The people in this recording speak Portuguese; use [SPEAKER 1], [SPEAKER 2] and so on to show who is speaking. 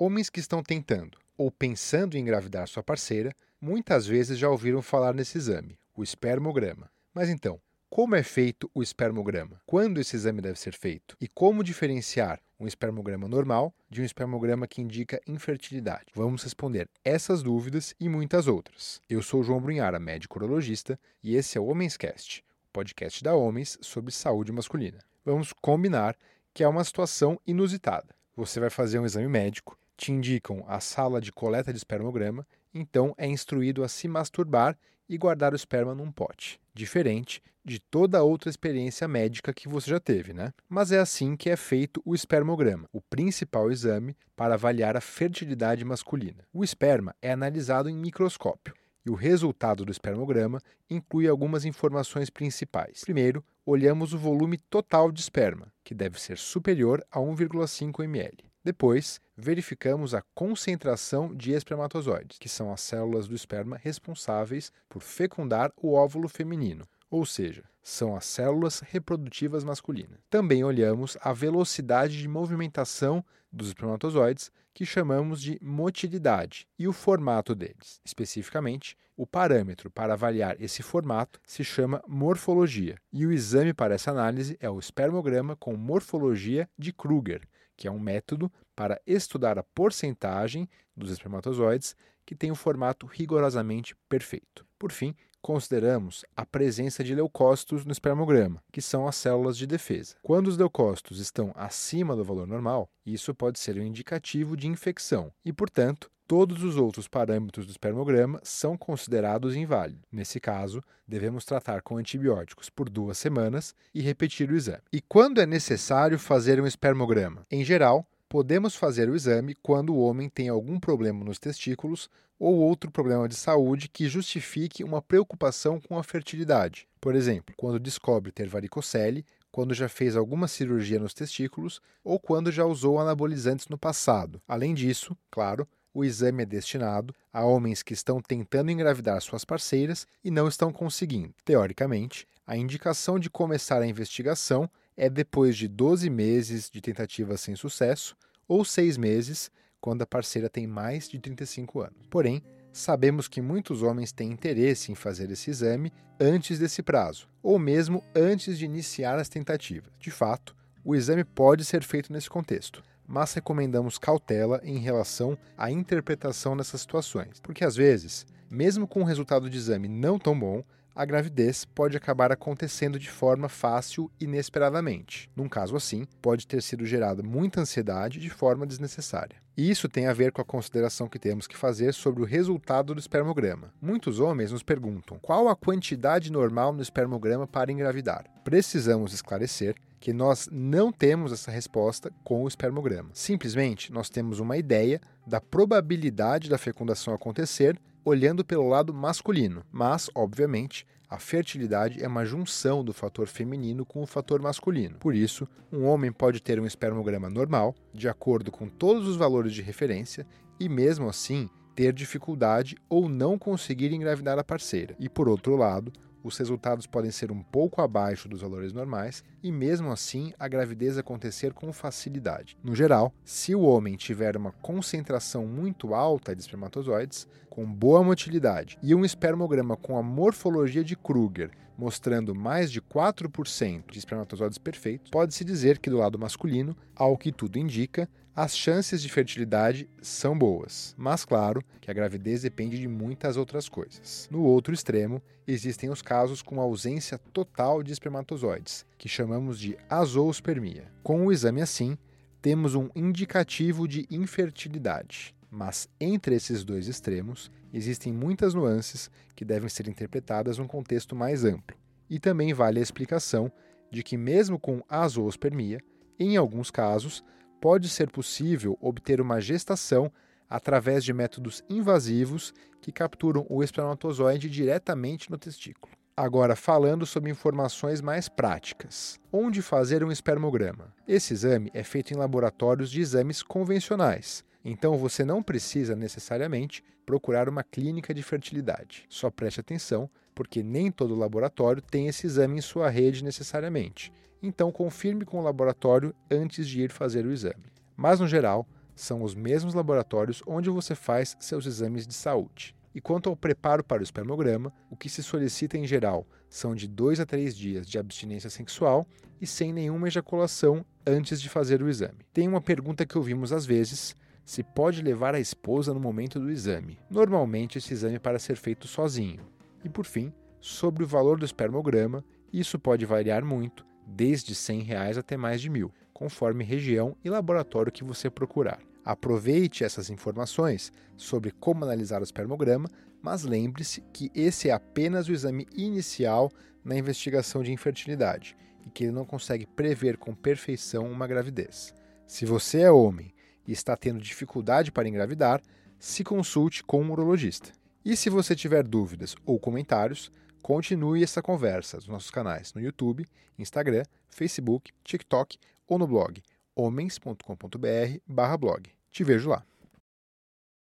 [SPEAKER 1] Homens que estão tentando ou pensando em engravidar sua parceira muitas vezes já ouviram falar nesse exame, o espermograma. Mas então, como é feito o espermograma? Quando esse exame deve ser feito? E como diferenciar um espermograma normal de um espermograma que indica infertilidade? Vamos responder essas dúvidas e muitas outras. Eu sou João Brunhara, médico urologista, e esse é o Homenscast, o podcast da Homens sobre saúde masculina. Vamos combinar que é uma situação inusitada. Você vai fazer um exame médico, te indicam a sala de coleta de espermograma, então é instruído a se masturbar e guardar o esperma num pote. Diferente de toda outra experiência médica que você já teve, né? Mas é assim que é feito o espermograma, o principal exame para avaliar a fertilidade masculina. O esperma é analisado em microscópio e o resultado do espermograma inclui algumas informações principais. Primeiro, olhamos o volume total de esperma, que deve ser superior a 1,5 ml. Depois, verificamos a concentração de espermatozoides, que são as células do esperma responsáveis por fecundar o óvulo feminino, ou seja, são as células reprodutivas masculinas. Também olhamos a velocidade de movimentação dos espermatozoides, que chamamos de motilidade, e o formato deles. Especificamente, o parâmetro para avaliar esse formato se chama morfologia, e o exame para essa análise é o espermograma com morfologia de Kruger, que é um método para estudar a porcentagem dos espermatozoides que tem um formato rigorosamente perfeito. Por fim, consideramos a presença de leucócitos no espermograma, que são as células de defesa. Quando os leucócitos estão acima do valor normal, isso pode ser um indicativo de infecção e, portanto, todos os outros parâmetros do espermograma são considerados inválidos. Nesse caso, devemos tratar com antibióticos por duas semanas e repetir o exame. E quando é necessário fazer um espermograma? Em geral, podemos fazer o exame quando o homem tem algum problema nos testículos ou outro problema de saúde que justifique uma preocupação com a fertilidade. Por exemplo, quando descobre ter varicocele, quando já fez alguma cirurgia nos testículos ou quando já usou anabolizantes no passado. Além disso, claro, o exame é destinado a homens que estão tentando engravidar suas parceiras e não estão conseguindo. Teoricamente, a indicação de começar a investigação é depois de 12 meses de tentativa sem sucesso ou 6 meses quando a parceira tem mais de 35 anos. Porém, sabemos que muitos homens têm interesse em fazer esse exame antes desse prazo, ou mesmo antes de iniciar as tentativas. De fato, o exame pode ser feito nesse contexto mas recomendamos cautela em relação à interpretação nessas situações, porque às vezes, mesmo com um resultado de exame não tão bom, a gravidez pode acabar acontecendo de forma fácil inesperadamente. Num caso assim, pode ter sido gerada muita ansiedade de forma desnecessária. E isso tem a ver com a consideração que temos que fazer sobre o resultado do espermograma. Muitos homens nos perguntam qual a quantidade normal no espermograma para engravidar. Precisamos esclarecer que nós não temos essa resposta com o espermograma. Simplesmente nós temos uma ideia da probabilidade da fecundação acontecer olhando pelo lado masculino, mas, obviamente, a fertilidade é uma junção do fator feminino com o fator masculino. Por isso, um homem pode ter um espermograma normal, de acordo com todos os valores de referência, e mesmo assim ter dificuldade ou não conseguir engravidar a parceira. E por outro lado, os resultados podem ser um pouco abaixo dos valores normais e, mesmo assim, a gravidez acontecer com facilidade. No geral, se o homem tiver uma concentração muito alta de espermatozoides, com boa motilidade, e um espermograma com a morfologia de Kruger, mostrando mais de 4% de espermatozoides perfeitos, pode-se dizer que do lado masculino, ao que tudo indica, as chances de fertilidade são boas, mas claro que a gravidez depende de muitas outras coisas. No outro extremo, existem os casos com ausência total de espermatozoides, que chamamos de azoospermia. Com o exame assim, temos um indicativo de infertilidade. Mas entre esses dois extremos, existem muitas nuances que devem ser interpretadas num contexto mais amplo. E também vale a explicação de que, mesmo com azoospermia, em alguns casos, pode ser possível obter uma gestação através de métodos invasivos que capturam o espermatozoide diretamente no testículo. Agora, falando sobre informações mais práticas. Onde fazer um espermograma? Esse exame é feito em laboratórios de exames convencionais, então você não precisa necessariamente procurar uma clínica de fertilidade. Só preste atenção, porque nem todo laboratório tem esse exame em sua rede necessariamente então confirme com o laboratório antes de ir fazer o exame. Mas, no geral, são os mesmos laboratórios onde você faz seus exames de saúde. E quanto ao preparo para o espermograma, o que se solicita em geral são de 2 a 3 dias de abstinência sexual e sem nenhuma ejaculação antes de fazer o exame. Tem uma pergunta que ouvimos às vezes: se pode levar a esposa no momento do exame. Normalmente, esse exame é para ser feito sozinho. E por fim, sobre o valor do espermograma, isso pode variar muito, desde 100 reais até mais de mil, conforme região e laboratório que você procurar. Aproveite essas informações sobre como analisar o espermograma, mas lembre-se que esse é apenas o exame inicial na investigação de infertilidade e que ele não consegue prever com perfeição uma gravidez. Se você é homem e está tendo dificuldade para engravidar, se consulte com um urologista. E se você tiver dúvidas ou comentários, continue essa conversa nos nossos canais no YouTube, Instagram, Facebook, TikTok ou no blog homens.com.br/blog. Te vejo lá.